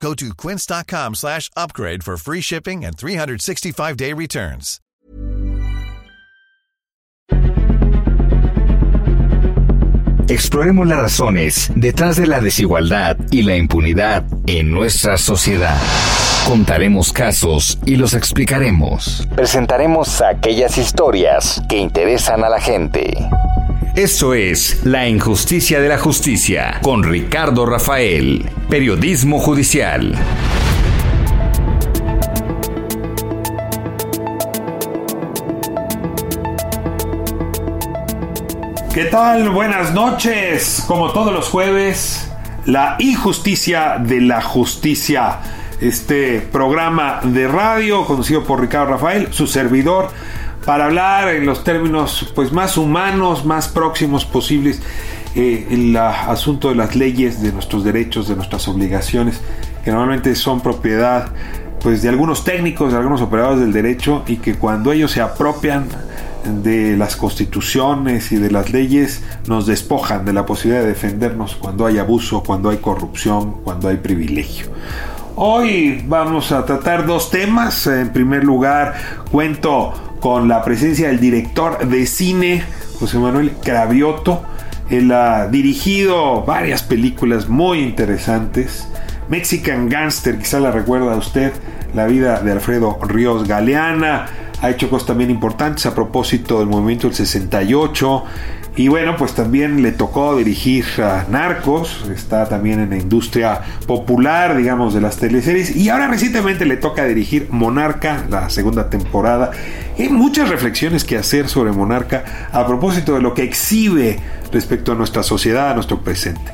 Go to quince.com slash upgrade for free shipping and 365-day returns. Exploremos las razones detrás de la desigualdad y la impunidad en nuestra sociedad. Contaremos casos y los explicaremos. Presentaremos aquellas historias que interesan a la gente. Esto es La Injusticia de la Justicia con Ricardo Rafael, Periodismo Judicial. ¿Qué tal? Buenas noches. Como todos los jueves, La Injusticia de la Justicia. Este programa de radio conducido por Ricardo Rafael, su servidor, para hablar en los términos pues más humanos, más próximos posibles eh, el asunto de las leyes, de nuestros derechos, de nuestras obligaciones, que normalmente son propiedad pues de algunos técnicos, de algunos operadores del derecho y que cuando ellos se apropian de las constituciones y de las leyes nos despojan de la posibilidad de defendernos cuando hay abuso, cuando hay corrupción, cuando hay privilegio. Hoy vamos a tratar dos temas. En primer lugar, cuento con la presencia del director de cine, José Manuel Cravioto. Él ha dirigido varias películas muy interesantes. Mexican Gangster, quizá la recuerda usted, la vida de Alfredo Ríos Galeana, ha hecho cosas también importantes a propósito del movimiento del 68. Y bueno, pues también le tocó dirigir a Narcos, está también en la industria popular, digamos, de las teleseries. Y ahora recientemente le toca dirigir Monarca, la segunda temporada. Hay muchas reflexiones que hacer sobre Monarca a propósito de lo que exhibe respecto a nuestra sociedad, a nuestro presente.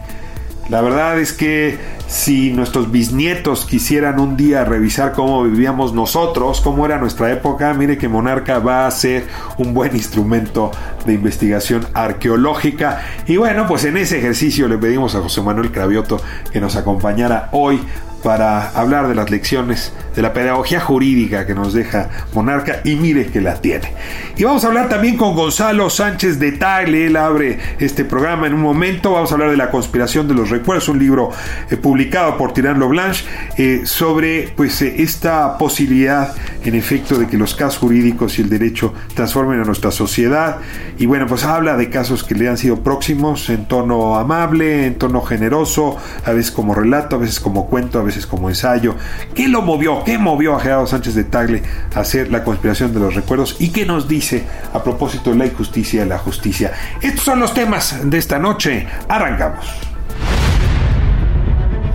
La verdad es que si nuestros bisnietos quisieran un día revisar cómo vivíamos nosotros, cómo era nuestra época, mire que Monarca va a ser un buen instrumento de investigación arqueológica. Y bueno, pues en ese ejercicio le pedimos a José Manuel Cravioto que nos acompañara hoy para hablar de las lecciones de la pedagogía jurídica que nos deja Monarca y mire que la tiene. Y vamos a hablar también con Gonzalo Sánchez de Tagle, él abre este programa en un momento, vamos a hablar de la conspiración de los recuerdos, un libro eh, publicado por Tirán Loblanche eh, sobre pues eh, esta posibilidad en efecto de que los casos jurídicos y el derecho transformen a nuestra sociedad. Y bueno pues habla de casos que le han sido próximos en tono amable, en tono generoso, a veces como relato, a veces como cuento, a veces como ensayo. ¿Qué lo movió? ¿Qué movió a Gerardo Sánchez de Tagle a hacer la conspiración de los recuerdos? ¿Y qué nos dice a propósito de la injusticia y la justicia? Estos son los temas de esta noche. Arrancamos.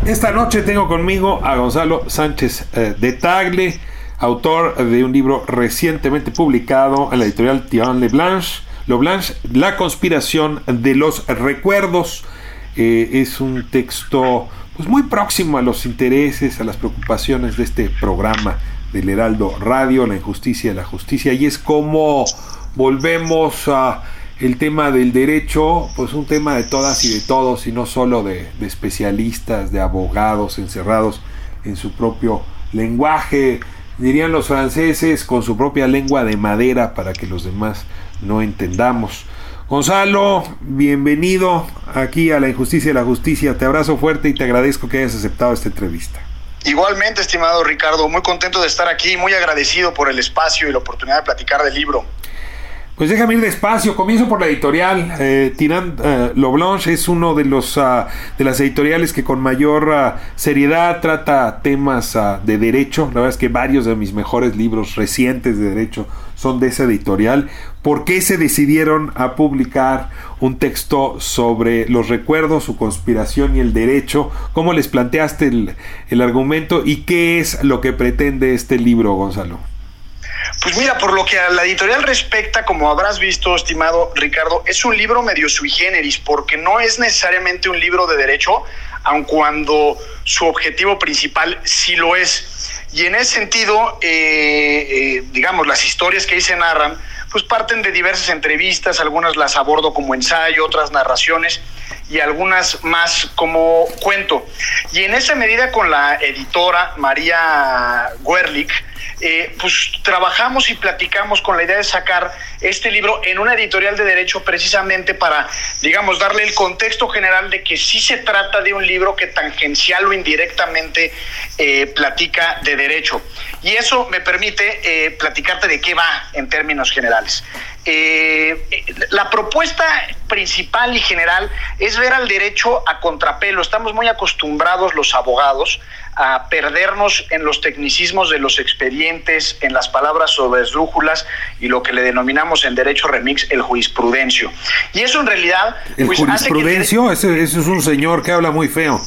Esta noche tengo conmigo a Gonzalo Sánchez eh, de Tagle, autor de un libro recientemente publicado en la editorial Tirán Leblanche, Blanche, La conspiración de los recuerdos. Eh, es un texto pues muy próximo a los intereses, a las preocupaciones de este programa del Heraldo Radio, la injusticia la justicia, y es como volvemos a el tema del derecho, pues un tema de todas y de todos, y no solo de, de especialistas, de abogados encerrados en su propio lenguaje, dirían los franceses, con su propia lengua de madera para que los demás no entendamos. Gonzalo, bienvenido aquí a La Injusticia y la Justicia. Te abrazo fuerte y te agradezco que hayas aceptado esta entrevista. Igualmente, estimado Ricardo, muy contento de estar aquí, muy agradecido por el espacio y la oportunidad de platicar del libro. Pues déjame ir despacio, comienzo por la editorial. Eh, Tirant eh, Blanche es uno de los uh, de las editoriales que con mayor uh, seriedad trata temas uh, de derecho. La verdad es que varios de mis mejores libros recientes de derecho son de esa editorial. ¿Por qué se decidieron a publicar un texto sobre los recuerdos, su conspiración y el derecho? ¿Cómo les planteaste el, el argumento y qué es lo que pretende este libro, Gonzalo? Pues mira, por lo que a la editorial respecta, como habrás visto, estimado Ricardo, es un libro medio sui generis, porque no es necesariamente un libro de derecho, aun cuando su objetivo principal sí lo es. Y en ese sentido, digamos, las historias que ahí se narran, pues parten de diversas entrevistas, algunas las abordo como ensayo, otras narraciones y algunas más como cuento. Y en esa medida con la editora María Werlich, eh, pues trabajamos y platicamos con la idea de sacar este libro en una editorial de derecho precisamente para, digamos, darle el contexto general de que sí se trata de un libro que tangencial o indirectamente eh, platica de derecho. Y eso me permite eh, platicarte de qué va en términos generales. la propuesta principal y general es ver al derecho a contrapelo. Estamos muy acostumbrados los abogados a perdernos en los tecnicismos de los expedientes, en las palabras sobre esdrújulas y lo que le denominamos en derecho remix el jurisprudencio. Y eso en realidad... ¿El pues, jurisprudencio? ese, es un señor que habla muy feo.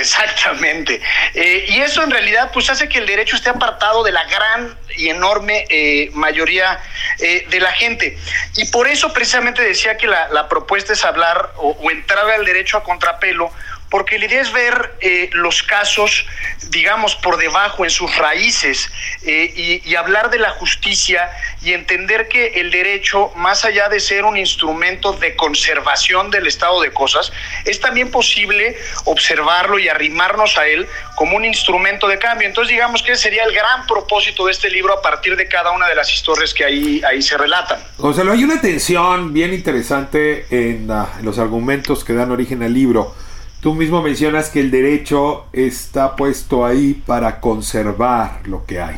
Exactamente. Eh, y eso en realidad pues hace que el derecho esté apartado de la gran y enorme eh, mayoría eh, de la gente. Y por eso precisamente decía que la, propuesta es hablar o, o entrar al derecho a contrapelo porque la idea es ver eh, los casos, digamos, por debajo, en sus raíces, eh, y, hablar de la justicia y entender que el derecho, más allá de ser un instrumento de conservación del estado de cosas, es también posible observarlo y arrimarnos a él como un instrumento de cambio. Entonces, digamos que ese sería el gran propósito de este libro a partir de cada una de las historias que ahí, ahí se relatan. Gonzalo, hay una tensión bien interesante en los argumentos que dan origen al libro Tú mismo mencionas que el derecho está puesto ahí para conservar lo que hay.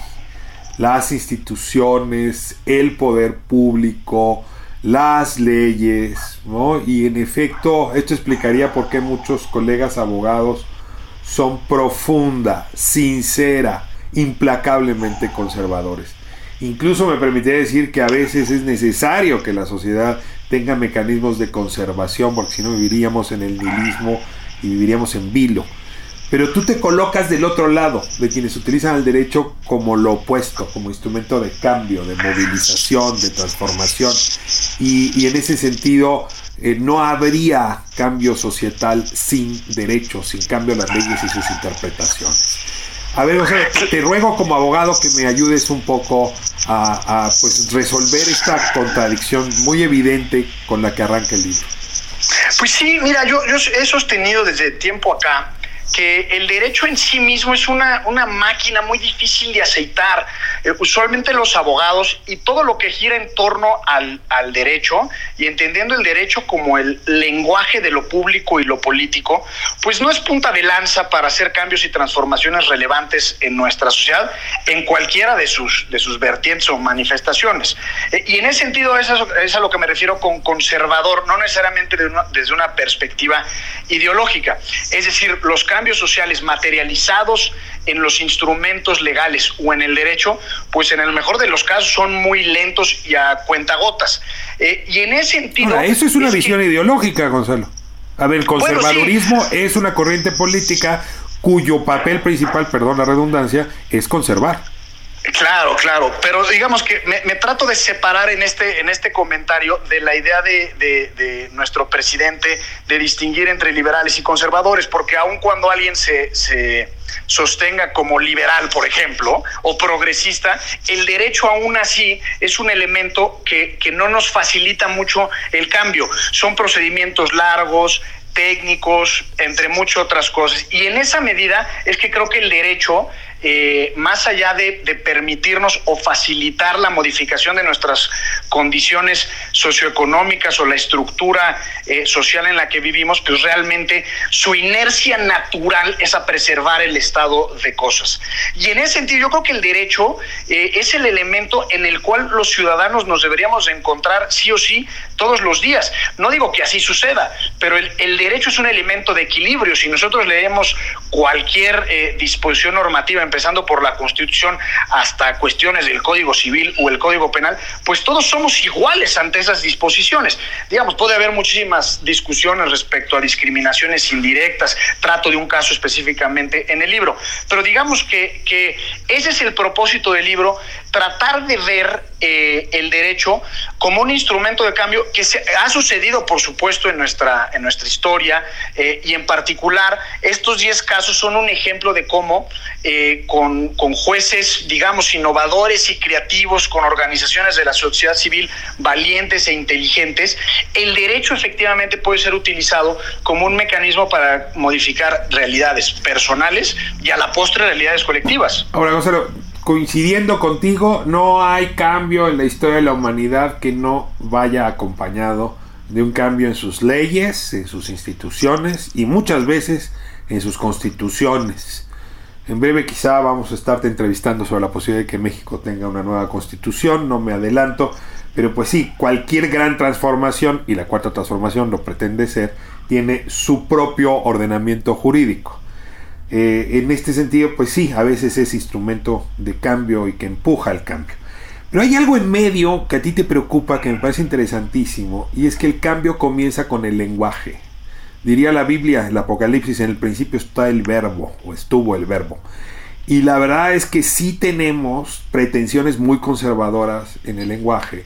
Las instituciones, el poder público, las leyes, ¿no? Y en efecto, esto explicaría por qué muchos colegas abogados son profunda, sincera, implacablemente conservadores. Incluso me permitiría decir que a veces es necesario que la sociedad tenga mecanismos de conservación, porque si no viviríamos en el nihilismo y viviríamos en vilo. Pero tú te colocas del otro lado, de quienes utilizan el derecho como lo opuesto, como instrumento de cambio, de movilización, de transformación. Y, en ese sentido, eh, no habría cambio societal sin derecho, sin cambio a las leyes y sus interpretaciones. A ver, te ruego como abogado que me ayudes un poco a, pues, resolver esta contradicción muy evidente con la que arranca el libro. Pues sí, mira, yo, yo he sostenido desde tiempo acá que el derecho en sí mismo es una, una máquina muy difícil de aceitar. Eh, usualmente los abogados y todo lo que gira en torno al, al, derecho y entendiendo el derecho como el lenguaje de lo público y lo político, pues no es punta de lanza para hacer cambios y transformaciones relevantes en nuestra sociedad en cualquiera de sus, de sus vertientes o manifestaciones. Eh, y en ese sentido es a, es a, lo que me refiero con conservador, no necesariamente desde una perspectiva ideológica. Es decir, los cambios cambios sociales materializados en los instrumentos legales o en el derecho, pues en el mejor de los casos son muy lentos y a cuentagotas. Eh, y en ese sentido... eso es una visión ideológica, Gonzalo. A ver, el conservadurismo es una corriente política cuyo papel principal, perdón la redundancia, es conservar. Claro, claro, pero digamos que me, trato de separar en este, en este comentario de la idea de, de, nuestro presidente de distinguir entre liberales y conservadores, porque aun cuando alguien se, se sostenga como liberal, por ejemplo, o progresista, el derecho aún así es un elemento que, que no nos facilita mucho el cambio. Son procedimientos largos, técnicos, entre muchas otras cosas. Y en esa medida es que creo que el derecho eh, más allá de, permitirnos o facilitar la modificación de nuestras condiciones socioeconómicas o la estructura eh, social en la que vivimos, pues realmente su inercia natural es a preservar el estado de cosas. Y en ese sentido, yo creo que el derecho eh, es el elemento en el cual los ciudadanos nos deberíamos encontrar sí o sí todos los días. No digo que así suceda, pero el, derecho es un elemento de equilibrio. Si nosotros leemos cualquier disposición normativa en empezando por la Constitución hasta cuestiones del Código Civil o el Código Penal, pues todos somos iguales ante esas disposiciones. Digamos, puede haber muchísimas discusiones respecto a discriminaciones indirectas, trato de un caso específicamente en el libro, pero digamos que, que ese es el propósito del libro, tratar de ver eh, el derecho como un instrumento de cambio que se, ha sucedido, por supuesto, en nuestra, en nuestra historia eh, y en particular estos 10 casos son un ejemplo de cómo eh, con, con jueces, digamos, innovadores y creativos, con organizaciones de la sociedad civil valientes e inteligentes, el derecho efectivamente puede ser utilizado como un mecanismo para modificar realidades personales y a la postre realidades colectivas. Ahora, Gonzalo, coincidiendo contigo, no hay cambio en la historia de la humanidad que no vaya acompañado de un cambio en sus leyes, en sus instituciones y muchas veces en sus constituciones. En breve quizá vamos a estarte entrevistando sobre la posibilidad de que México tenga una nueva constitución, no me adelanto, pero pues sí, cualquier gran transformación, y la cuarta transformación lo pretende ser, tiene su propio ordenamiento jurídico. Eh, en este sentido, pues sí, a veces es instrumento de cambio y que empuja el cambio. Pero hay algo en medio que a ti te preocupa, que me parece interesantísimo, y es que el cambio comienza con el lenguaje. Diría la Biblia, el Apocalipsis, en el principio está el verbo, o estuvo el verbo. Y la verdad es que sí tenemos pretensiones muy conservadoras en el lenguaje,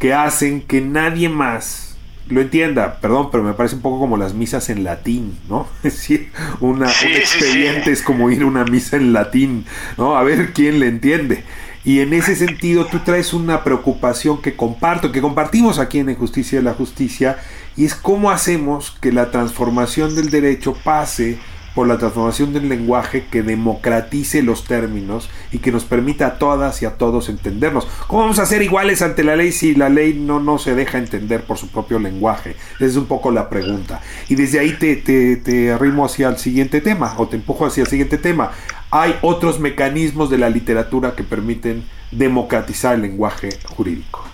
que hacen que nadie más lo entienda, perdón, pero me parece un poco como las misas en latín, ¿no? Es decir, una, un expediente es como ir a una misa en latín, ¿no? A ver quién le entiende. Y en ese sentido tú traes una preocupación que comparto, que compartimos aquí en Justicia de la Justicia, y es cómo hacemos que la transformación del derecho pase por la transformación del lenguaje que democratice los términos y que nos permita a todas y a todos entendernos. ¿Cómo vamos a ser iguales ante la ley si la ley no, no se deja entender por su propio lenguaje? Esa es un poco la pregunta. Y desde ahí te, te, te arrimo hacia el siguiente tema o te empujo hacia el siguiente tema. Hay otros mecanismos de la literatura que permiten democratizar el lenguaje jurídico.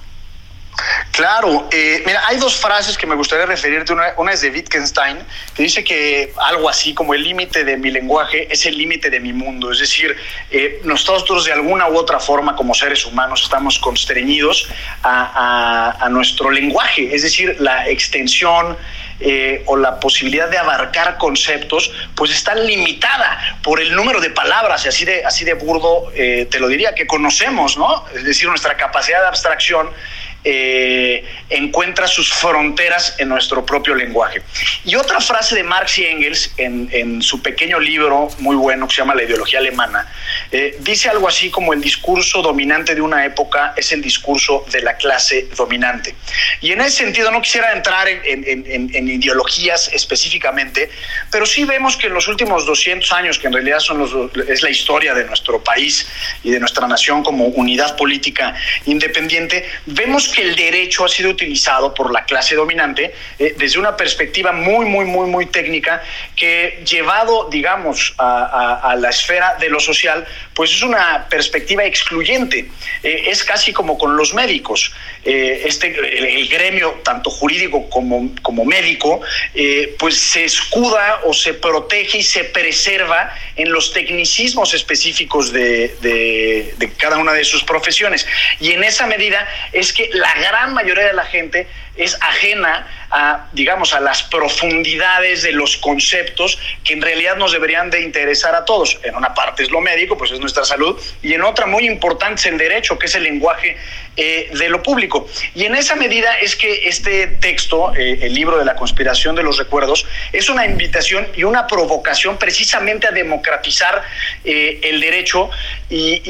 Claro, eh, mira, hay dos frases que me gustaría referirte. Una, es de Wittgenstein, que dice que algo así como el límite de mi lenguaje es el límite de mi mundo. Es decir, eh, nosotros de alguna u otra forma como seres humanos estamos constreñidos a, nuestro lenguaje, es decir, la extensión, eh, o la posibilidad de abarcar conceptos, pues está limitada por el número de palabras, y así de, así de burdo te lo diría, que conocemos, ¿no? Es decir, nuestra capacidad de abstracción eh, encuentra sus fronteras en nuestro propio lenguaje. Y otra frase de Marx y Engels en, su pequeño libro muy bueno que se llama La ideología alemana, eh, dice algo así como el discurso dominante de una época es el discurso de la clase dominante. Y en ese sentido no quisiera entrar en, ideologías específicamente, pero sí vemos que en los últimos 200 años, que en realidad son los, es la historia de nuestro país y de nuestra nación como unidad política independiente, vemos que el derecho ha sido utilizado por la clase dominante eh, desde una perspectiva muy, muy, muy, muy técnica que llevado, digamos, a, la esfera de lo social, pues es una perspectiva excluyente. Eh, es casi como con los médicos. Eh, este, el, gremio, tanto jurídico como, como médico, pues se escuda o se protege y se preserva en los tecnicismos específicos de, de cada una de sus profesiones. Y en esa medida es que la gran mayoría de la gente es ajena a, digamos, a las profundidades de los conceptos que en realidad nos deberían de interesar a todos. En una parte es lo médico, pues es nuestra salud, y en otra muy importante es el derecho, que es el lenguaje eh, de lo público. Y en esa medida es que este texto, eh, el libro de la conspiración de los recuerdos, es una invitación y una provocación precisamente a democratizar eh, el derecho y,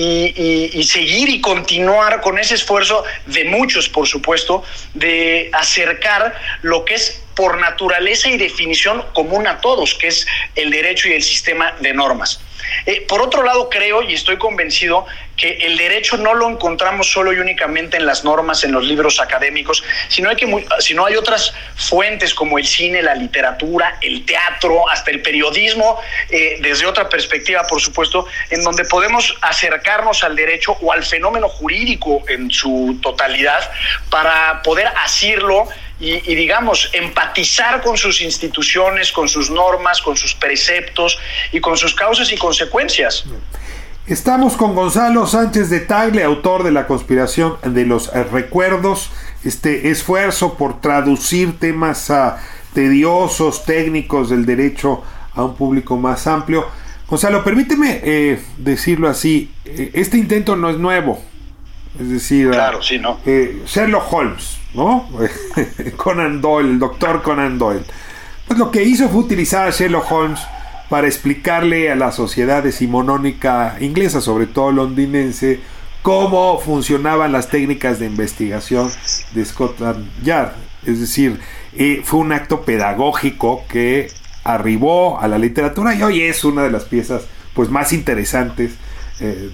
y seguir y continuar con ese esfuerzo de muchos, por supuesto, de acercar lo que es por naturaleza y definición común a todos, que es el derecho y el sistema de normas. Eh, por otro lado, creo y estoy convencido que el derecho no lo encontramos solo y únicamente en las normas, en los libros académicos, sino hay, que, sino hay otras fuentes como el cine, la literatura, el teatro, hasta el periodismo, eh, desde otra perspectiva, por supuesto, en donde podemos acercarnos al derecho o al fenómeno jurídico en su totalidad para poder asirlo y, digamos, empatizar con sus instituciones, con sus normas, con sus preceptos y con sus causas y consecuencias. Estamos con Gonzalo Sánchez de Tagle, autor de La conspiración de los recuerdos, este esfuerzo por traducir temas ah, tediosos, técnicos del derecho a un público más amplio. Gonzalo, permíteme eh, decirlo así, eh, este intento no es nuevo, Es decir, claro, sí, ¿no? Eh, Sherlock Holmes, ¿no? Conan Doyle, el doctor Conan Doyle. Pues lo que hizo fue utilizar a Sherlock Holmes para explicarle a la sociedad decimonónica inglesa, sobre todo londinense, cómo funcionaban las técnicas de investigación de Scotland Yard. Es decir, eh, fue un acto pedagógico que arribó a la literatura y hoy es una de las piezas pues más interesantes eh,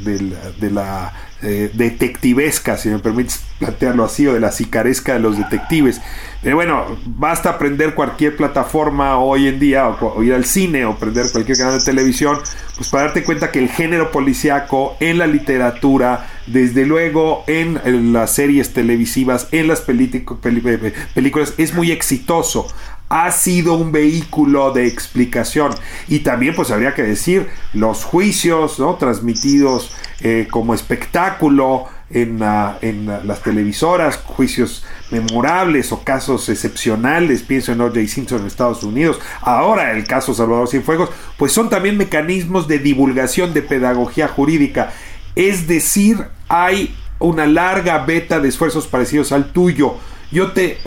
de la, eh, detectivesca, si me permites plantearlo así, o de la sicaresca de los detectives. Pero bueno, basta aprender cualquier plataforma hoy en día, o, ir al cine, o prender cualquier canal de televisión, pues para darte cuenta que el género policíaco en la literatura, desde luego en, las series televisivas, en las películas, es muy exitoso ha sido un vehículo de explicación. Y también, pues habría que decir, los juicios ¿no? transmitidos eh, como espectáculo en, en las televisoras, juicios memorables o casos excepcionales, pienso en O.J. Simpson en Estados Unidos, ahora el caso Salvador Cienfuegos, pues son también mecanismos de divulgación de pedagogía jurídica. Es decir, hay una larga beta de esfuerzos parecidos al tuyo yo te eh,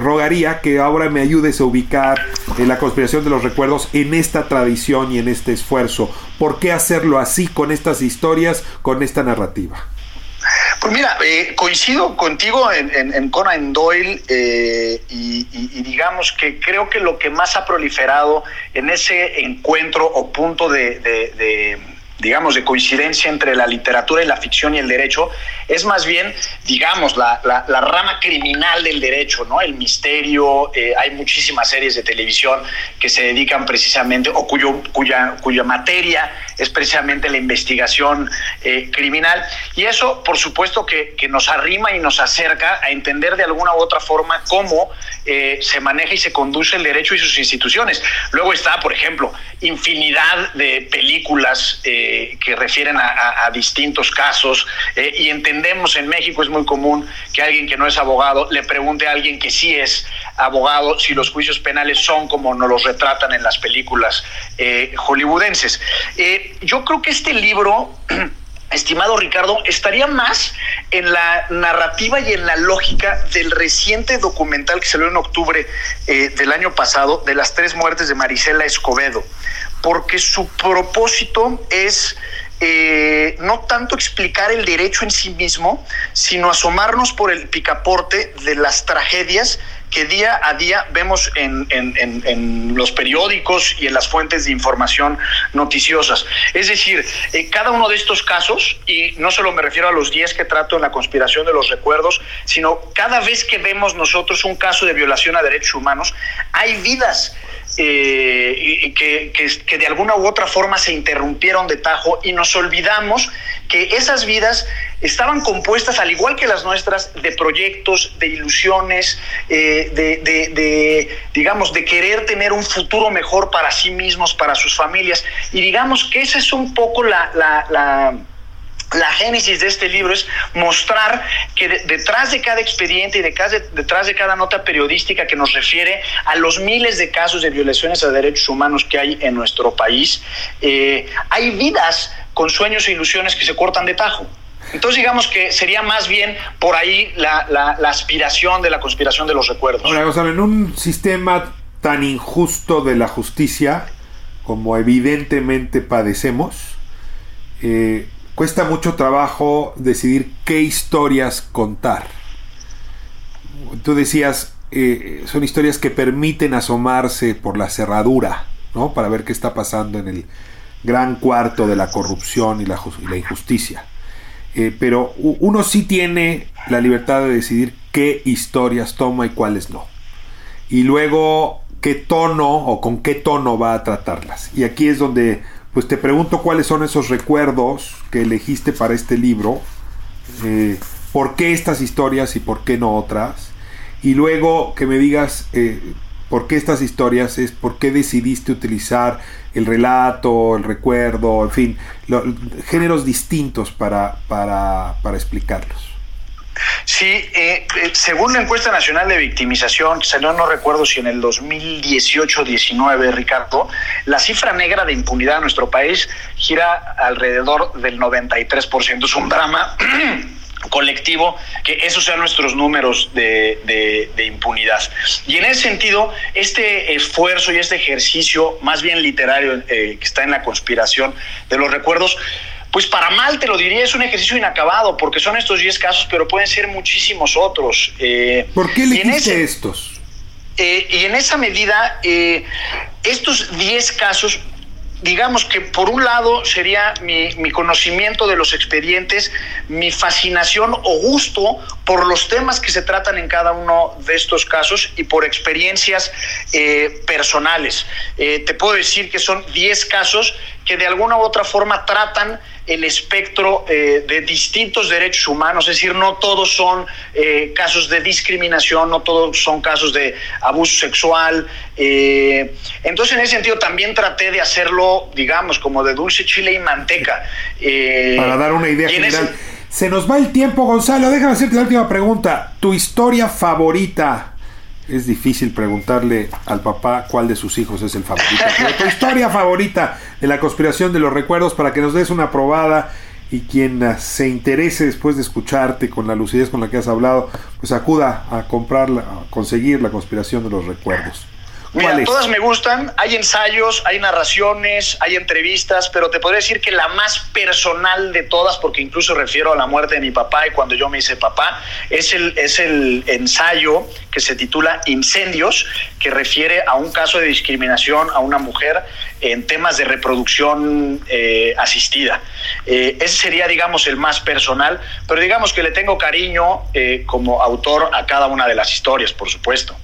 rogaría que ahora me ayudes a ubicar eh, la conspiración de los recuerdos en esta tradición y en este esfuerzo. ¿Por qué hacerlo así, con estas historias, con esta narrativa? Pues mira, eh, coincido contigo en, Conan Doyle y, digamos que creo que lo que más ha proliferado en ese encuentro o punto de digamos, de coincidencia entre la literatura y la ficción y el derecho, es más bien, digamos, la, la, rama criminal del derecho, ¿no? El misterio, eh, hay muchísimas series de televisión que se dedican precisamente, o cuyo, cuya, cuya materia es precisamente la investigación eh, criminal. Y eso, por supuesto, que, que, nos arrima y nos acerca a entender de alguna u otra forma cómo eh, se maneja y se conduce el derecho y sus instituciones. Luego está, por ejemplo, infinidad de películas eh, que refieren a, distintos casos y entendemos en México es muy común que alguien que no es abogado le pregunte a alguien que sí es abogado si los juicios penales son como nos los retratan en las películas eh, hollywoodenses. yo creo que este libro... estimado Ricardo, estaría más en la narrativa y en la lógica del reciente documental que salió en octubre eh, del año pasado de las tres muertes de Marisela Escobedo, porque su propósito es eh, no tanto explicar el derecho en sí mismo, sino asomarnos por el picaporte de las tragedias que día a día vemos en, los periódicos y en las fuentes de información noticiosas. Es decir, eh, cada uno de estos casos, y no solo me refiero a los 10 que trato en la conspiración de los recuerdos, sino cada vez que vemos nosotros un caso de violación a derechos humanos, hay vidas eh, que, que, de alguna u otra forma se interrumpieron de tajo y nos olvidamos que esas vidas estaban compuestas, al igual que las nuestras, de proyectos, de ilusiones, eh, de, digamos, de querer tener un futuro mejor para sí mismos, para sus familias. Y digamos que esa es un poco la, génesis de este libro es mostrar que detrás de cada expediente y detrás de, cada nota periodística que nos refiere a los miles de casos de violaciones a derechos humanos que hay en nuestro país, eh, hay vidas con sueños e ilusiones que se cortan de tajo. Entonces digamos que sería más bien por ahí la, aspiración de la conspiración de los recuerdos. Ahora, en un sistema tan injusto de la justicia como evidentemente padecemos, eh, cuesta mucho trabajo decidir qué historias contar. Tú decías, eh, son historias que permiten asomarse por la cerradura, ¿no? Para ver qué está pasando en el gran cuarto de la corrupción y la, injusticia. Eh, pero uno sí tiene la libertad de decidir qué historias toma y cuáles no. Y luego qué tono o con qué tono va a tratarlas. Y aquí es donde pues te pregunto cuáles son esos recuerdos que elegiste para este libro, eh, por qué estas historias y por qué no otras, y luego que me digas eh, por qué estas historias es, por qué decidiste utilizar el relato, el recuerdo, en fin, géneros distintos para, para, para explicarlos. Sí, eh, eh, según la encuesta nacional de victimización, que no recuerdo si en el 2018-19, Ricardo, la cifra negra de impunidad en nuestro país gira alrededor del 93%. Es un drama colectivo que esos sean nuestros números de, impunidad. Y en ese sentido, este esfuerzo y este ejercicio, más bien literario, eh, que está en la conspiración de los recuerdos, pues para mal te lo diría, es un ejercicio inacabado, porque son estos 10 casos, pero pueden ser muchísimos otros. Eh, ¿Por qué elegiste estos? Eh, y en esa medida, estos 10 casos digamos que por un lado sería mi, conocimiento de los expedientes, mi fascinación o gusto por los temas que se tratan en cada uno de estos casos y por experiencias eh, personales. Eh, te puedo decir que son 10 casos que de alguna u otra forma tratan el espectro eh, de distintos derechos humanos, es decir, no todos son eh, casos de discriminación, no todos son casos de abuso sexual. Eh, entonces, en ese sentido, también traté de hacerlo, digamos, como de dulce chile y manteca. Para dar una idea general. Se nos va el tiempo, Gonzalo. Déjame hacerte la última pregunta. ¿Tu historia favorita? Es difícil preguntarle al papá cuál de sus hijos es el favorito. tu historia favorita de la conspiración de los recuerdos para que nos des una probada y quien ah, se interese después de escucharte con la lucidez con la que has hablado, pues acuda a comprarla, a conseguir la conspiración de los recuerdos. Mira, todas me gustan. Hay ensayos, hay narraciones, hay entrevistas, pero te podría decir que la más personal de todas, porque incluso refiero a la muerte de mi papá y cuando yo me hice papá, es el, es el ensayo que se titula Incendios, que refiere a un caso de discriminación a una mujer en temas de reproducción eh, asistida. Eh, ese sería, digamos, el más personal, pero digamos que le tengo cariño eh, como autor a cada una de las historias, por supuesto.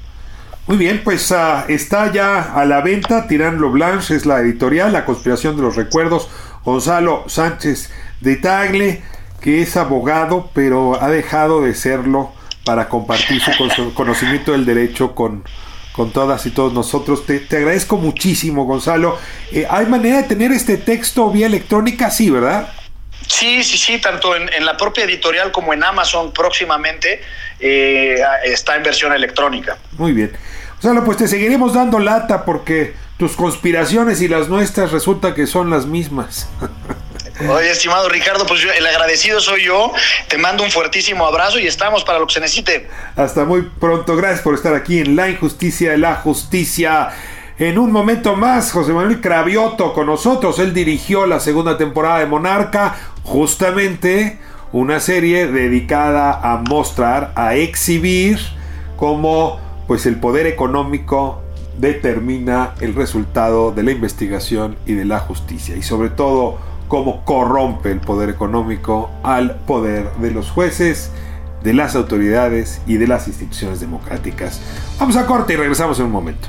Muy bien, pues ah, está ya a la venta Tirán Blanche, es la editorial, La conspiración de los recuerdos. Gonzalo Sánchez de Tagle, que es abogado, pero ha dejado de serlo para compartir su conocimiento del derecho con, con todas y todos nosotros. Te, agradezco muchísimo, Gonzalo. Eh, ¿Hay manera de tener este texto vía electrónica? Sí, ¿verdad? Sí, sí, sí, tanto en, la propia editorial como en Amazon próximamente eh, está en versión electrónica. Muy bien. Gonzalo, pues te seguiremos dando lata porque tus conspiraciones y las nuestras resulta que son las mismas. Oye, estimado Ricardo, pues el agradecido soy yo. Te mando un fuertísimo abrazo y estamos para lo que se necesite. Hasta muy pronto. Gracias por estar aquí en La Injusticia de la Justicia. En un momento más, José Manuel Cravioto con nosotros. Él dirigió la segunda temporada de Monarca, justamente una serie dedicada a mostrar, a exhibir cómo pues el poder económico determina el resultado de la investigación y de la justicia y sobre todo cómo corrompe el poder económico al poder de los jueces, de las autoridades y de las instituciones democráticas. Vamos a corte y regresamos en un momento.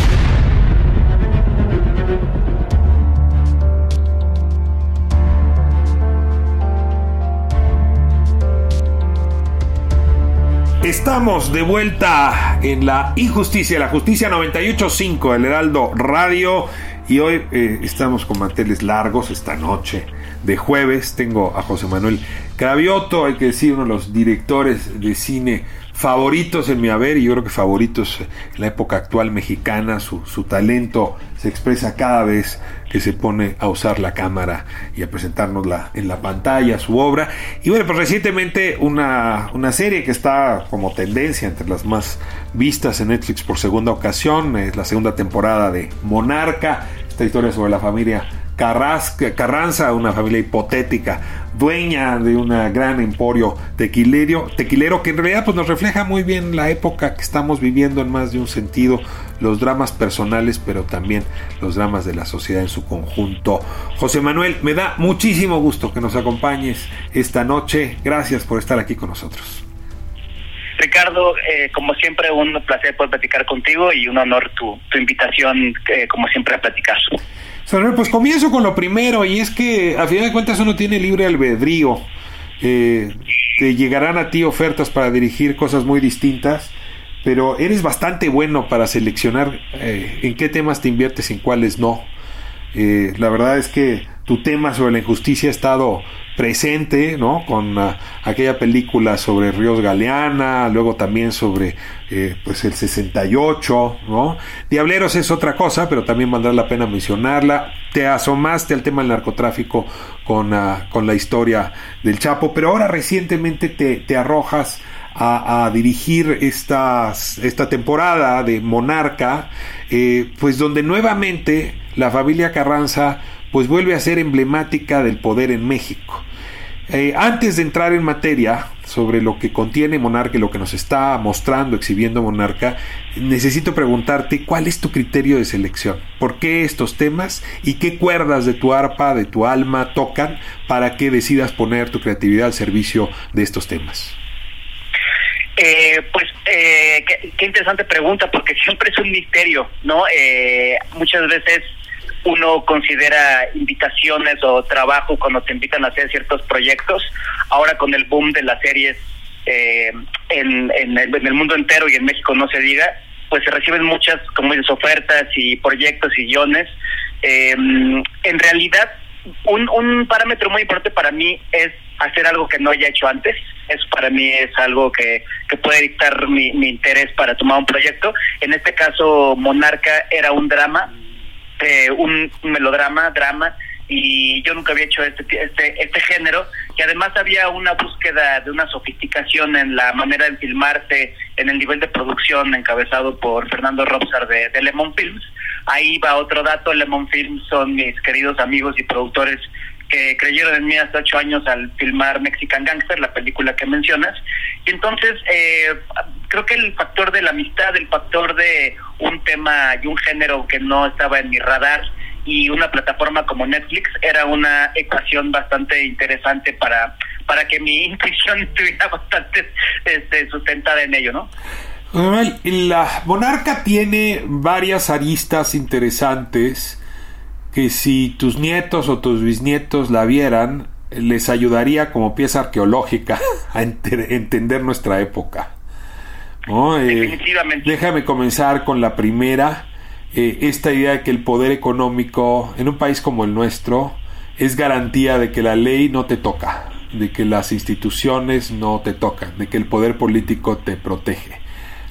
Estamos de vuelta en la injusticia, la justicia 98.5 del Heraldo Radio. Y hoy eh, estamos con manteles largos esta noche de jueves. Tengo a José Manuel Cravioto, hay que decir, uno de los directores de cine favoritos en mi haber y yo creo que favoritos en la época actual mexicana, su, su talento se expresa cada vez que se pone a usar la cámara y a presentárnosla en la pantalla, su obra. Y bueno, pues recientemente una, una serie que está como tendencia entre las más vistas en Netflix por segunda ocasión, es la segunda temporada de Monarca, esta historia sobre la familia Carranza, una familia hipotética, dueña de un gran emporio tequilero, tequilero que en realidad pues, nos refleja muy bien la época que estamos viviendo en más de un sentido, los dramas personales, pero también los dramas de la sociedad en su conjunto. José Manuel, me da muchísimo gusto que nos acompañes esta noche. Gracias por estar aquí con nosotros. Ricardo, eh, como siempre, un placer poder platicar contigo y un honor tu, invitación, eh, como siempre, a platicar pues comienzo con lo primero, y es que a final de cuentas uno tiene libre albedrío. Eh, te llegarán a ti ofertas para dirigir cosas muy distintas, pero eres bastante bueno para seleccionar eh, en qué temas te inviertes y en cuáles no. Eh, la verdad es que tu tema sobre la injusticia ha estado presente, ¿no? Con ah, aquella película sobre Ríos Galeana, luego también sobre eh, pues el 68, ¿no? Diableros es otra cosa, pero también valdrá la pena mencionarla. Te asomaste al tema del narcotráfico con, ah, con la historia del Chapo, pero ahora recientemente te, arrojas a, dirigir esta temporada de Monarca, eh, pues donde nuevamente la familia Carranza pues vuelve a ser emblemática del poder en México. Eh, antes de entrar en materia sobre lo que contiene Monarca y lo que nos está mostrando, exhibiendo Monarca, necesito preguntarte cuál es tu criterio de selección, por qué estos temas y qué cuerdas de tu arpa, de tu alma tocan para que decidas poner tu creatividad al servicio de estos temas. Eh, pues eh, qué, interesante pregunta, porque siempre es un misterio, ¿no? muchas veces uno considera invitaciones o trabajo cuando te invitan a hacer ciertos proyectos. Ahora con el boom de las series eh, en, el, mundo entero y en México no se diga, pues se reciben muchas, como dices, ofertas y proyectos y guiones. Eh, en realidad, un, parámetro muy importante para mí es hacer algo que no haya hecho antes. Eso para mí es algo que, puede dictar mi interés para tomar un proyecto. En este caso, Monarca era un drama eh, un, melodrama, drama, y yo nunca había hecho este, este, este género, y además había una búsqueda de una sofisticación en la manera de filmarse, en el nivel de producción encabezado por Fernando Robsar de, de Lemon Films. Ahí va otro dato, Lemon Films son mis queridos amigos y productores que creyeron en mí hasta ocho años al filmar Mexican Gangster, la película que mencionas. Y entonces, eh, creo que el factor de la amistad, el factor de un tema y un género que no estaba en mi radar y una plataforma como Netflix era una ecuación bastante interesante para, para que mi intuición estuviera bastante este, sustentada en ello, ¿no? La Monarca tiene varias aristas interesantes que si tus nietos o tus bisnietos la vieran, les ayudaría como pieza arqueológica a entender nuestra época. Eh, déjame comenzar con la primera. Eh, esta idea de que el poder económico en un país como el nuestro es garantía de que la ley no te toca, de que las instituciones no te tocan, de que el poder político te protege.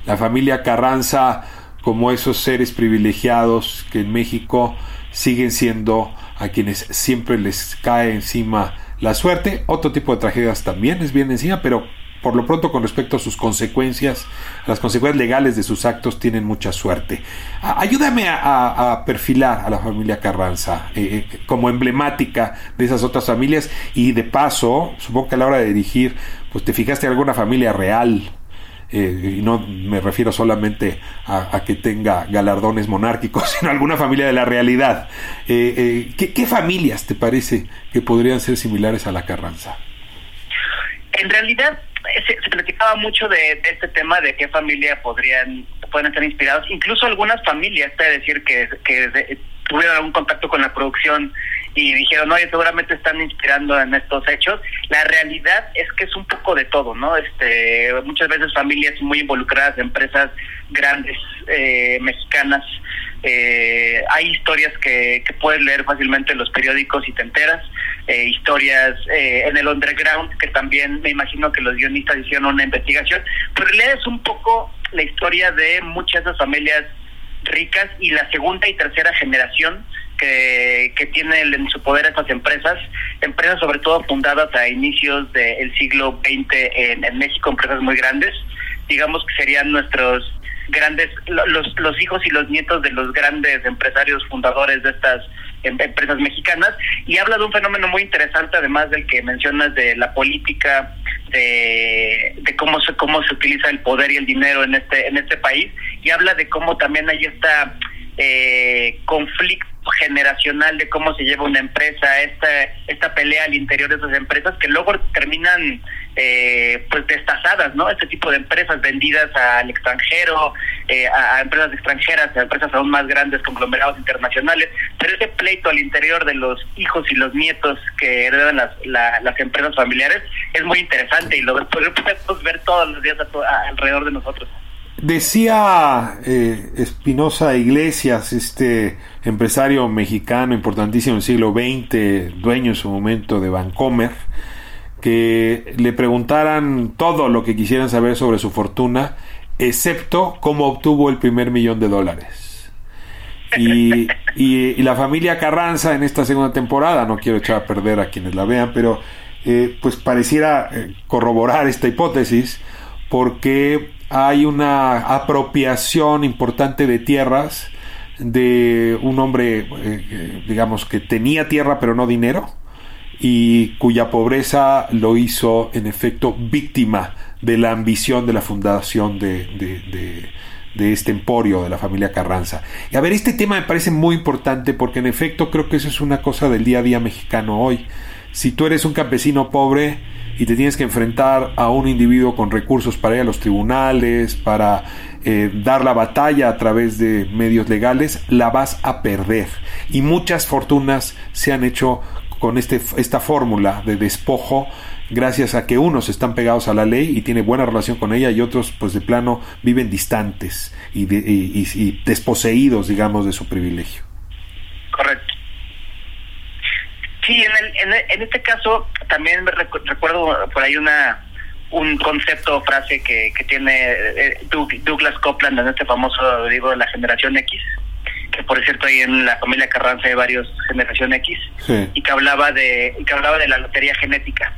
La familia Carranza, como esos seres privilegiados que en México siguen siendo a quienes siempre les cae encima la suerte. Otro tipo de tragedias también les viene encima, pero por lo pronto con respecto a sus consecuencias, las consecuencias legales de sus actos tienen mucha suerte. ayúdame a, perfilar a la familia Carranza eh, eh, como emblemática de esas otras familias y de paso, supongo que a la hora de dirigir, pues te fijaste en alguna familia real eh, y no me refiero solamente a, que tenga galardones monárquicos, sino alguna familia de la realidad. Eh, eh, ¿qué, familias te parece que podrían ser similares a la Carranza? En realidad se, platicaba mucho de, este tema de qué familia podrían pueden estar inspirados, incluso algunas familias, es decir, que, que tuvieron algún contacto con la producción y dijeron, oye, seguramente están inspirando en estos hechos. La realidad es que es un poco de todo, ¿no? Este, muchas veces familias muy involucradas, empresas grandes eh, mexicanas. Eh, hay historias que, que puedes leer fácilmente en los periódicos y te enteras. Eh, historias eh, en el underground, que también me imagino que los guionistas hicieron una investigación. Pero lees un poco la historia de muchas de esas familias ricas y la segunda y tercera generación que, que tiene en su poder estas empresas, empresas sobre todo fundadas a inicios del siglo XX en, México, empresas muy grandes, digamos que serían nuestros grandes, los, los hijos y los nietos de los grandes empresarios fundadores de estas em, empresas mexicanas. Y habla de un fenómeno muy interesante además del que mencionas de la política de, de cómo se cómo se utiliza el poder y el dinero en este en este país. Y habla de cómo también hay esta eh, conflicto generacional de cómo se lleva una empresa, esta, esta pelea al interior de esas empresas que luego terminan eh, pues destazadas, ¿no? Este tipo de empresas vendidas al extranjero, eh, a, empresas extranjeras, a empresas aún más grandes, conglomerados internacionales, pero ese pleito al interior de los hijos y los nietos que heredan las, la, las empresas familiares es muy interesante y lo podemos ver todos los días a, a, alrededor de nosotros. Decía eh, Espinosa Iglesias, este empresario mexicano importantísimo del siglo XX, dueño en su momento de Vancomer, que le preguntaran todo lo que quisieran saber sobre su fortuna, excepto cómo obtuvo el primer millón de dólares. Y, y, la familia Carranza en esta segunda temporada, no quiero echar a perder a quienes la vean, pero eh, pues pareciera eh, corroborar esta hipótesis porque hay una apropiación importante de tierras de un hombre, eh, digamos, que tenía tierra pero no dinero y cuya pobreza lo hizo en efecto víctima de la ambición de la fundación de, este emporio de la familia Carranza. Y a ver, este tema me parece muy importante porque en efecto creo que eso es una cosa del día a día mexicano hoy. Si tú eres un campesino pobre, y te tienes que enfrentar a un individuo con recursos para ir a los tribunales, para eh, dar la batalla a través de medios legales, la vas a perder. Y muchas fortunas se han hecho con este, esta fórmula de despojo gracias a que unos están pegados a la ley y tiene buena relación con ella y otros pues de plano viven distantes y, de, y, y desposeídos digamos de su privilegio. Correcto. Sí, en, el, en, el, en este caso también me recu recuerdo por ahí una un concepto o frase que, que tiene eh, Douglas Copeland en este famoso digo de la generación X que por cierto hay en la familia Carranza hay varios generación X sí. y que hablaba de y que hablaba de la lotería genética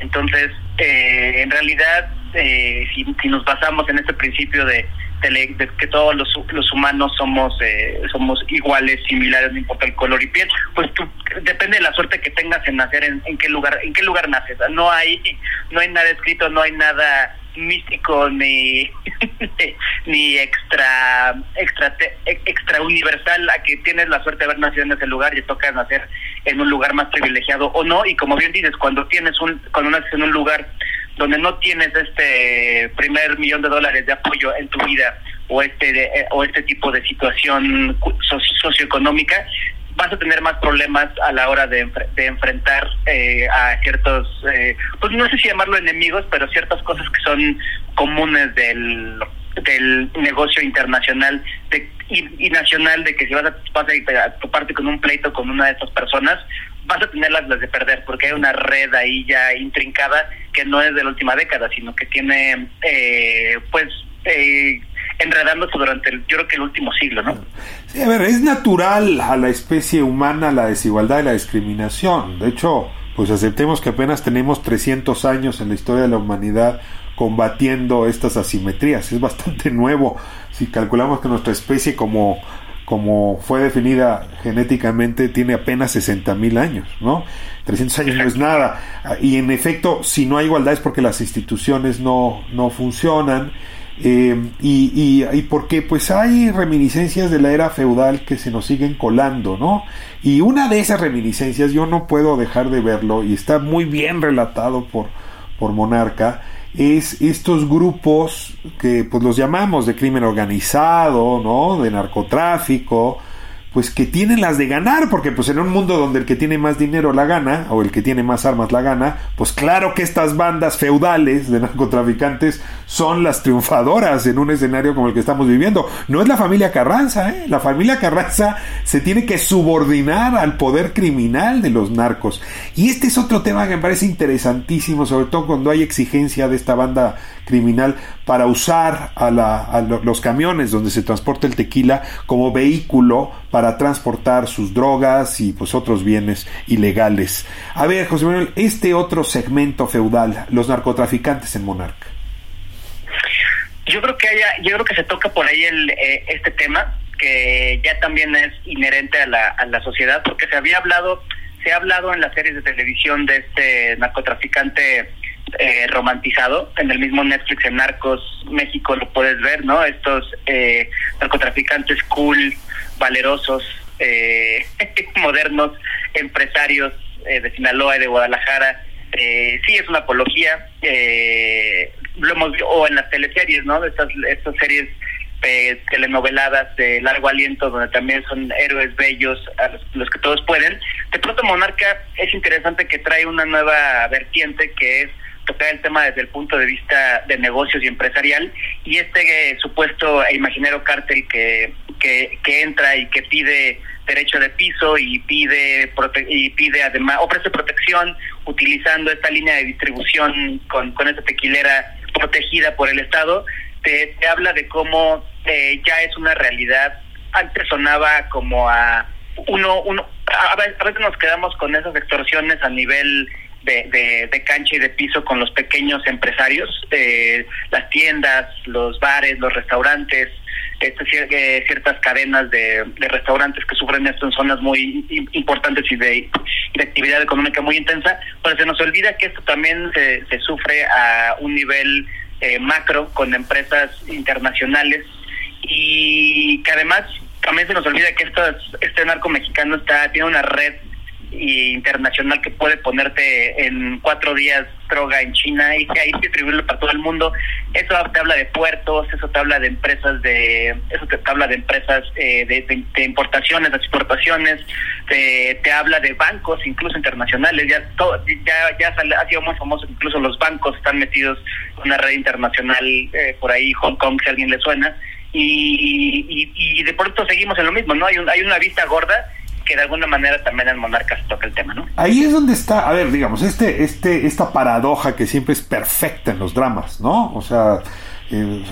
entonces eh, en realidad eh, si, si nos basamos en este principio de de, que todos los, los humanos somos eh, somos iguales, similares, no importa el color y piel, pues tú, depende de la suerte que tengas en nacer, en, en qué lugar en qué lugar naces. No hay no hay nada escrito, no hay nada místico ni ni extra extra extra universal a que tienes la suerte de haber nacido en ese lugar y toca nacer en un lugar más privilegiado o no y como bien dices cuando tienes un cuando naces en un lugar donde no tienes este primer millón de dólares de apoyo en tu vida o este de, o este tipo de situación socioeconómica vas a tener más problemas a la hora de, de enfrentar eh, a ciertos, eh, pues no sé si llamarlo enemigos, pero ciertas cosas que son comunes del, del negocio internacional de, y, y, nacional, de que si vas a, vas a, a toparte con un pleito con una de estas personas, vas a tener las, de perder, porque hay una red ahí ya intrincada que no es de la última década, sino que tiene, eh, pues, eh, enredándose durante, el, yo creo que el último siglo, ¿no? Sí, a ver, es natural a la especie humana la desigualdad y la discriminación. De hecho, pues aceptemos que apenas tenemos 300 años en la historia de la humanidad combatiendo estas asimetrías. Es bastante nuevo si calculamos que nuestra especie como como fue definida genéticamente, tiene apenas 60 mil años, ¿no? 300 años no es nada. Y en efecto, si no hay igualdad es porque las instituciones no, no funcionan. Eh, y, y, y, porque pues hay reminiscencias de la era feudal que se nos siguen colando, ¿no? Y una de esas reminiscencias, yo no puedo dejar de verlo, y está muy bien relatado por, por Monarca, es estos grupos que pues los llamamos de crimen organizado, ¿no? De narcotráfico, pues que tienen las de ganar, porque pues en un mundo donde el que tiene más dinero la gana, o el que tiene más armas la gana, pues claro que estas bandas feudales de narcotraficantes son las triunfadoras en un escenario como el que estamos viviendo. No es la familia Carranza, ¿eh? La familia Carranza se tiene que subordinar al poder criminal de los narcos. Y este es otro tema que me parece interesantísimo, sobre todo cuando hay exigencia de esta banda criminal para usar a, los camiones donde se transporta el tequila como vehículo para transportar sus drogas y pues otros bienes ilegales. A ver, José Manuel, este otro segmento feudal, los narcotraficantes en Monarca. Yo creo que haya, yo creo que se toca por ahí el, eh, este tema que ya también es inherente a la, a la sociedad porque se había hablado se ha hablado en las series de televisión de este narcotraficante eh, romantizado. En el mismo Netflix, en Narcos México, lo puedes ver, ¿no? Estos eh, narcotraficantes cool, valerosos, eh, modernos, empresarios de Sinaloa y de Guadalajara. sí, es una apología. lo hemos o en las teleseries, ¿no? Estas, estas series telenoveladas de largo aliento donde también son héroes bellos a los, los, que todos pueden. De pronto Monarca es interesante que trae una nueva vertiente que es tocar el tema desde el punto de vista de negocios y empresarial y este eh, supuesto e imaginero cártel que, que, que entra y que pide derecho de piso y pide y pide además ofrece protección utilizando esta línea de distribución con, con esta tequilera protegida por el Estado te, te habla de cómo eh, ya es una realidad. Antes sonaba como a uno uno a veces nos quedamos con esas extorsiones a nivel de, de, cancha y de piso con los pequeños empresarios, eh, las tiendas, los bares, los restaurantes, este, eh, ciertas cadenas de, de, restaurantes que sufren esto en zonas muy importantes y de, actividad económica muy intensa, pero se nos olvida que esto también se, se sufre a un nivel eh, macro con empresas internacionales y que además también se nos olvida que estas, este narco mexicano está tiene una red internacional que puede ponerte en cuatro días droga en China y que ahí distribuirlo para todo el mundo. Eso te habla de puertos, eso te habla de empresas de, eso te, habla de empresas eh, de, importaciones, de exportaciones, te, habla de bancos incluso internacionales. Ya todo, ya ya ha sido muy famoso, incluso los bancos están metidos en una red internacional eh, por ahí, Hong Kong, si a alguien le suena. Y, y, y de pronto seguimos en lo mismo, ¿no? Hay, un, hay una vista gorda que de alguna manera también en Monarcas toca el tema, ¿no? Ahí es donde está, a ver, digamos, este, este, esta paradoja que siempre es perfecta en los dramas, ¿no? O sea, eh,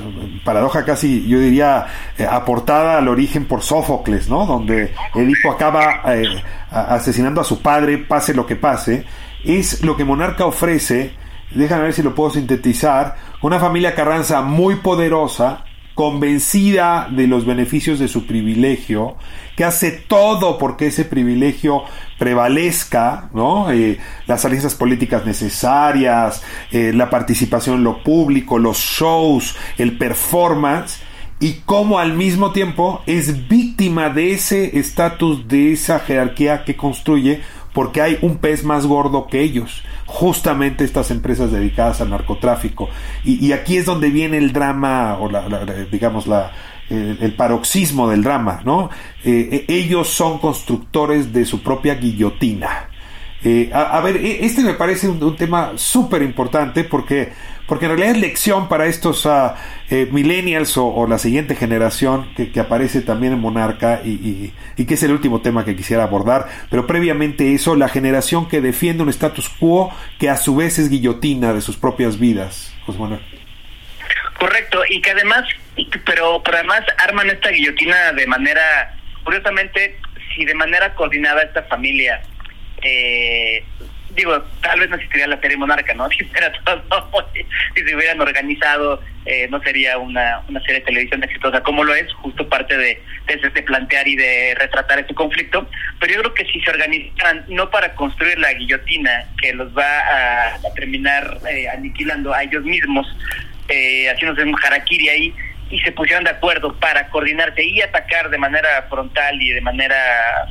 paradoja casi, yo diría, eh, aportada al origen por Sófocles, ¿no? Donde Edipo acaba eh, asesinando a su padre, pase lo que pase, es lo que Monarca ofrece, déjame ver si lo puedo sintetizar, una familia Carranza muy poderosa, convencida de los beneficios de su privilegio, que hace todo porque ese privilegio prevalezca, ¿no? Eh, las alianzas políticas necesarias, eh, la participación en lo público, los shows, el performance, y cómo al mismo tiempo es víctima de ese estatus, de esa jerarquía que construye, porque hay un pez más gordo que ellos justamente estas empresas dedicadas al narcotráfico. Y, aquí es donde viene el drama, o la, digamos, la, el, paroxismo del drama, ¿no? Eh, eh, ellos son constructores de su propia guillotina. Eh, a, ver, e, este me parece un, tema súper importante porque, porque en realidad es lección para estos uh, millennials o, la siguiente generación que, aparece también en Monarca y, que es el último tema que quisiera abordar. Pero previamente eso, la generación que defiende un status quo que a su vez es guillotina de sus propias vidas. José Manuel. Correcto, y que además, pero, pero además arman esta guillotina de manera, curiosamente, si de manera coordinada esta familia eh, digo, tal vez no existiría la serie Monarca, ¿no? Si, si se hubieran organizado, eh, no sería una, una serie de televisión exitosa como lo es, justo parte de, de, plantear y de retratar este conflicto. Pero yo creo que si se organizaran, no para construir la guillotina que los va a, terminar eh, aniquilando a ellos mismos, eh, haciéndose un harakiri ahí, y se pusieron de acuerdo para coordinarse y atacar de manera frontal y de manera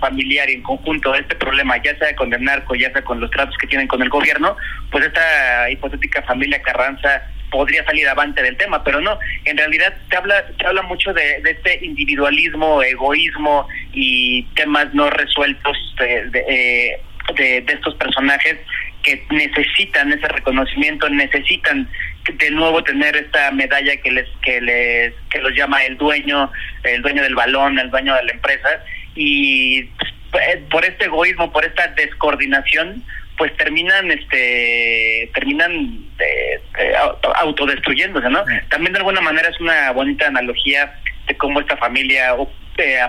familiar y en conjunto este problema, ya sea con el narco, ya sea con los tratos que tienen con el gobierno, pues esta hipotética familia Carranza podría salir avante del tema, pero no, en realidad te habla, te habla mucho de, este individualismo, egoísmo y temas no resueltos de, de, de, estos personajes que necesitan ese reconocimiento, necesitan de nuevo tener esta medalla que les que les que los llama el dueño, el dueño del balón, el dueño de la empresa y pues, por este egoísmo, por esta descoordinación, pues terminan este terminan eh, eh, autodestruyéndose, ¿no? También de alguna manera es una bonita analogía de cómo esta familia eh,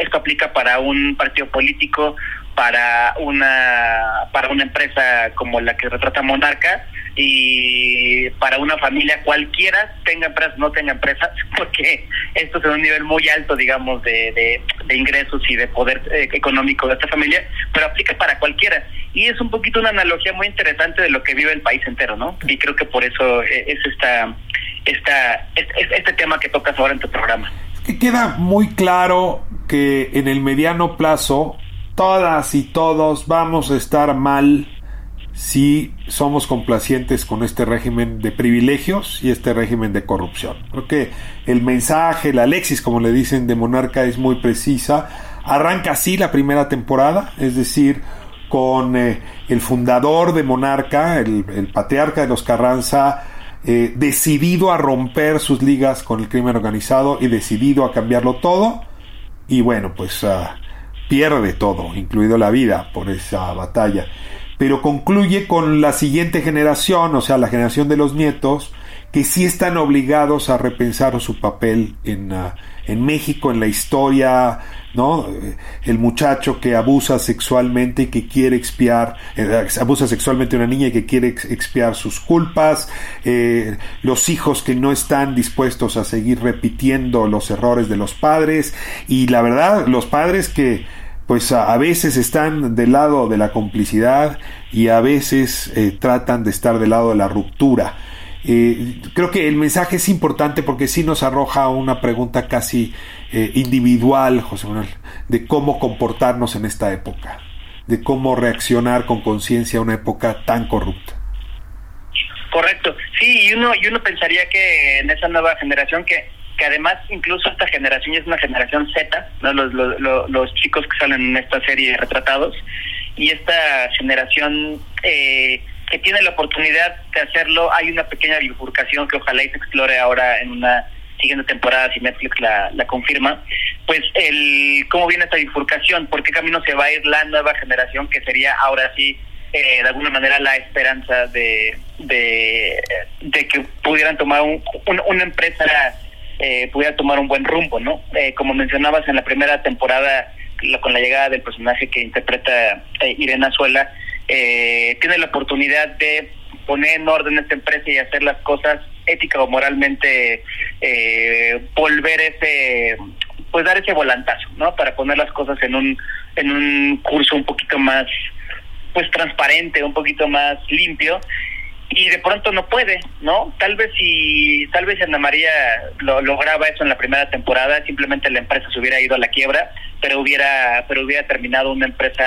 esto aplica para un partido político, para una para una empresa como la que retrata Monarca y para una familia cualquiera, tenga empresas no tenga empresas, porque esto es un nivel muy alto, digamos, de, de, ingresos y de poder eh, económico de esta familia, pero aplica para cualquiera. Y es un poquito una analogía muy interesante de lo que vive el país entero, ¿no? Y creo que por eso eh, es esta, esta, este, este tema que tocas ahora en tu programa. Que queda muy claro que en el mediano plazo todas y todos vamos a estar mal si somos complacientes con este régimen de privilegios y este régimen de corrupción. Creo que el mensaje, la Alexis, como le dicen, de Monarca es muy precisa. Arranca así la primera temporada, es decir, con eh, el fundador de Monarca, el, patriarca de los Carranza, eh, decidido a romper sus ligas con el crimen organizado y decidido a cambiarlo todo. Y bueno, pues ah, pierde todo, incluido la vida, por esa batalla pero concluye con la siguiente generación, o sea, la generación de los nietos, que sí están obligados a repensar su papel en, ah, México, en la historia, ¿no? El muchacho que abusa sexualmente y que quiere expiar, eh, abusa sexualmente a una niña y que quiere expiar sus culpas, eh, los hijos que no están dispuestos a seguir repitiendo los errores de los padres y la verdad, los padres que pues a, veces están del lado de la complicidad y a veces eh, tratan de estar del lado de la ruptura. Eh, creo que el mensaje es importante porque sí nos arroja una pregunta casi eh, individual, José Manuel, de cómo comportarnos en esta época, de cómo reaccionar con conciencia a una época tan corrupta. Correcto, sí, y uno, y uno pensaría que en esa nueva generación que que además incluso esta generación es una generación Z, ¿no? los, chicos que salen en esta serie retratados, y esta generación eh, que tiene la oportunidad de hacerlo, hay una pequeña bifurcación que ojalá y se explore ahora en una siguiente temporada, si Netflix la, la confirma, pues el cómo viene esta bifurcación, por qué camino se va a ir la nueva generación, que sería ahora sí eh, de alguna manera la esperanza de, de, de que pudieran tomar un, una empresa eh, pudiera tomar un buen rumbo, ¿no? Eh, como mencionabas en la primera temporada, con la llegada del personaje que interpreta eh, Irene Azuela, eh, tiene la oportunidad de poner en orden esta empresa y hacer las cosas ética o moralmente, eh, volver ese, pues dar ese volantazo, ¿no? Para poner las cosas en un, en un curso un poquito más, pues transparente, un poquito más limpio y de pronto no puede, ¿no? Tal vez si tal vez Ana María lo lograba eso en la primera temporada, simplemente la empresa se hubiera ido a la quiebra, pero hubiera pero hubiera terminado una empresa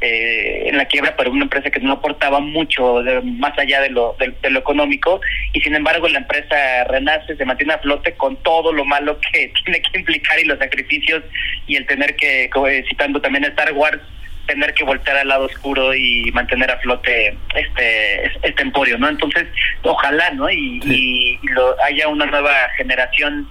eh, en la quiebra, pero una empresa que no aportaba mucho más allá de lo de, lo económico y sin embargo la empresa renace, se mantiene a flote con todo lo malo que tiene que implicar y los sacrificios y el tener que citando también Star Wars tener que voltear al lado oscuro y mantener a flote este este emporio, ¿no? Entonces, ojalá, ¿no? Y, y lo, haya una nueva generación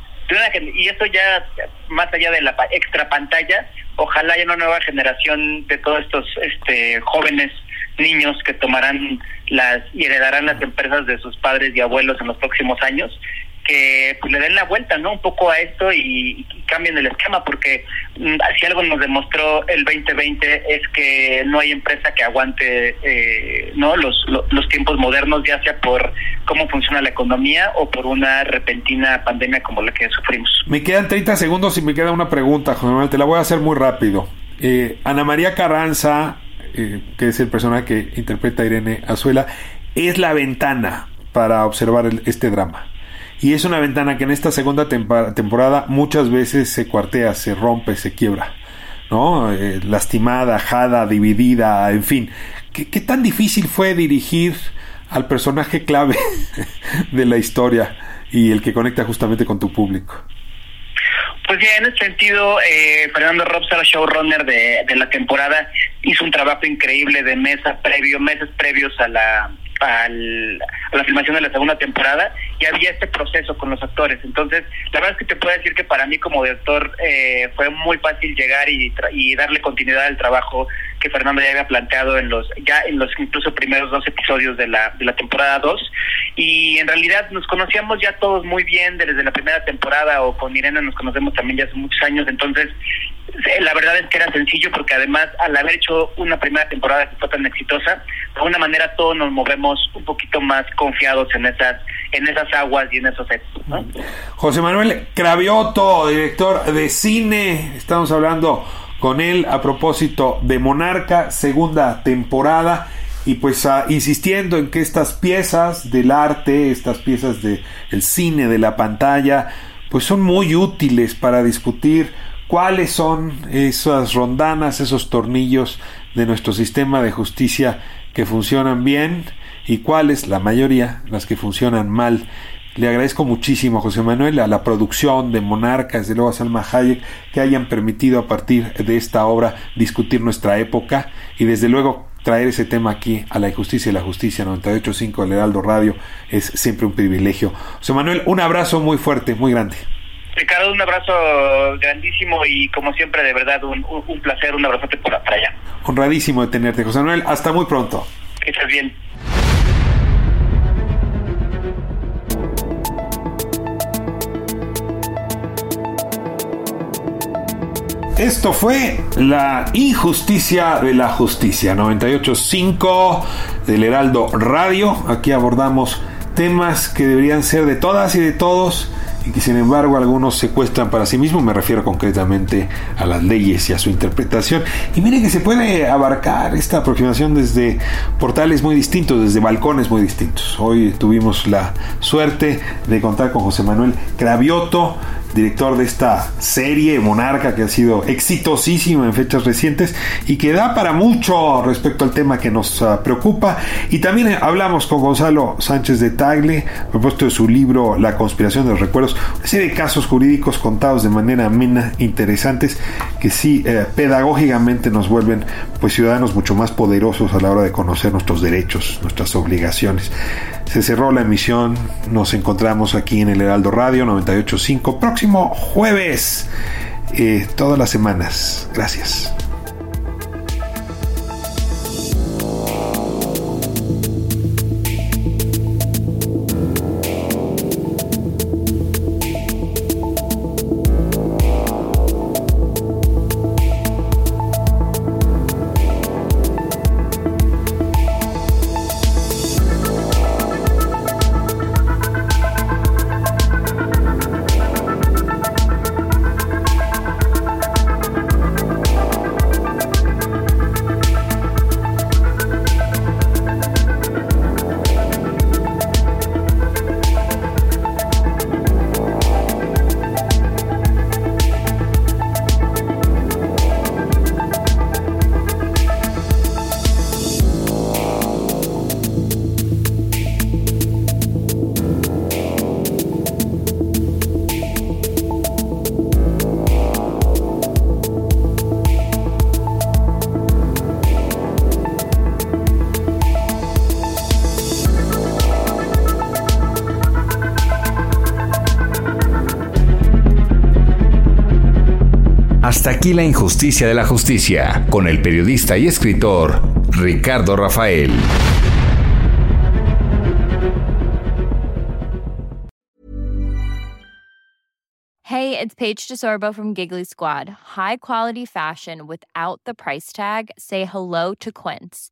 y esto ya más allá de la extra pantalla, ojalá haya una nueva generación de todos estos este jóvenes niños que tomarán las y heredarán las empresas de sus padres y abuelos en los próximos años que pues, le den la vuelta, ¿no? Un poco a esto y, cambien el esquema, porque mm, si algo nos demostró el 2020 es que no hay empresa que aguante, eh, ¿no? Los, los, tiempos modernos, ya sea por cómo funciona la economía o por una repentina pandemia como la que sufrimos. Me quedan 30 segundos y me queda una pregunta, José Manuel, te la voy a hacer muy rápido. Eh, Ana María Carranza, eh, que es el personaje que interpreta Irene Azuela, es la ventana para observar este drama. Y es una ventana que en esta segunda temporada muchas veces se cuartea, se rompe, se quiebra. ¿no? Eh, lastimada, ajada, dividida, en fin. ¿Qué, tan difícil fue dirigir al personaje clave de la historia y el que conecta justamente con tu público. Pues bien, en ese sentido, eh, Fernando Robsar, showrunner de, de la temporada, hizo un trabajo increíble de mesa previo, meses previos a la al, a la filmación de la segunda temporada y había este proceso con los actores. Entonces, la verdad es que te puedo decir que para mí como director eh, fue muy fácil llegar y, y darle continuidad al trabajo que Fernando ya había planteado en los ya en los incluso primeros dos episodios de la, de la temporada 2 y en realidad nos conocíamos ya todos muy bien desde la primera temporada o con Irene nos conocemos también ya hace muchos años, entonces la verdad es que era sencillo porque además al haber hecho una primera temporada que fue tan exitosa, de alguna manera todos nos movemos un poquito más confiados en esas en esas aguas y en esos sets. José Manuel Cravioto, director de cine, estamos hablando con él a propósito de Monarca, segunda temporada y pues ah, insistiendo en que estas piezas del arte, estas piezas del el cine, de la pantalla, pues son muy útiles para discutir cuáles son esas rondanas, esos tornillos de nuestro sistema de justicia que funcionan bien y cuáles, la mayoría, las que funcionan mal. Le agradezco muchísimo a José Manuel, a la producción de Monarcas, desde luego a Salma Hayek, que hayan permitido a partir de esta obra discutir nuestra época y desde luego traer ese tema aquí a la injusticia y la justicia 98.5 del Heraldo Radio es siempre un privilegio. José Manuel, un abrazo muy fuerte, muy grande. Ricardo, un abrazo grandísimo y como siempre, de verdad, un, un placer, un abrazote por allá. Honradísimo de tenerte, José Manuel. Hasta muy pronto. Que estés bien. Esto fue La injusticia de la justicia, 98.5 del Heraldo Radio. Aquí abordamos temas que deberían ser de todas y de todos y que sin embargo algunos secuestran para sí mismos, me refiero concretamente a las leyes y a su interpretación. Y miren que se puede abarcar esta aproximación desde portales muy distintos, desde balcones muy distintos. Hoy tuvimos la suerte de contar con José Manuel Cravioto, director de esta serie Monarca que ha sido exitosísima en fechas recientes y que da para mucho respecto al tema que nos uh, preocupa. Y también hablamos con Gonzalo Sánchez de Tagle a propósito de su libro La conspiración de los recuerdos, una serie de casos jurídicos contados de manera amena, interesantes, que sí eh, pedagógicamente nos vuelven pues ciudadanos mucho más poderosos a la hora de conocer nuestros derechos, nuestras obligaciones. Se cerró la emisión, nos encontramos aquí en el Heraldo Radio 985 próximo jueves, eh, todas las semanas. Gracias. Hasta aquí la injusticia de la justicia, con el periodista y escritor Ricardo Rafael. Hey, it's Paige DeSorbo from Giggly Squad. High quality fashion without the price tag. Say hello to Quince.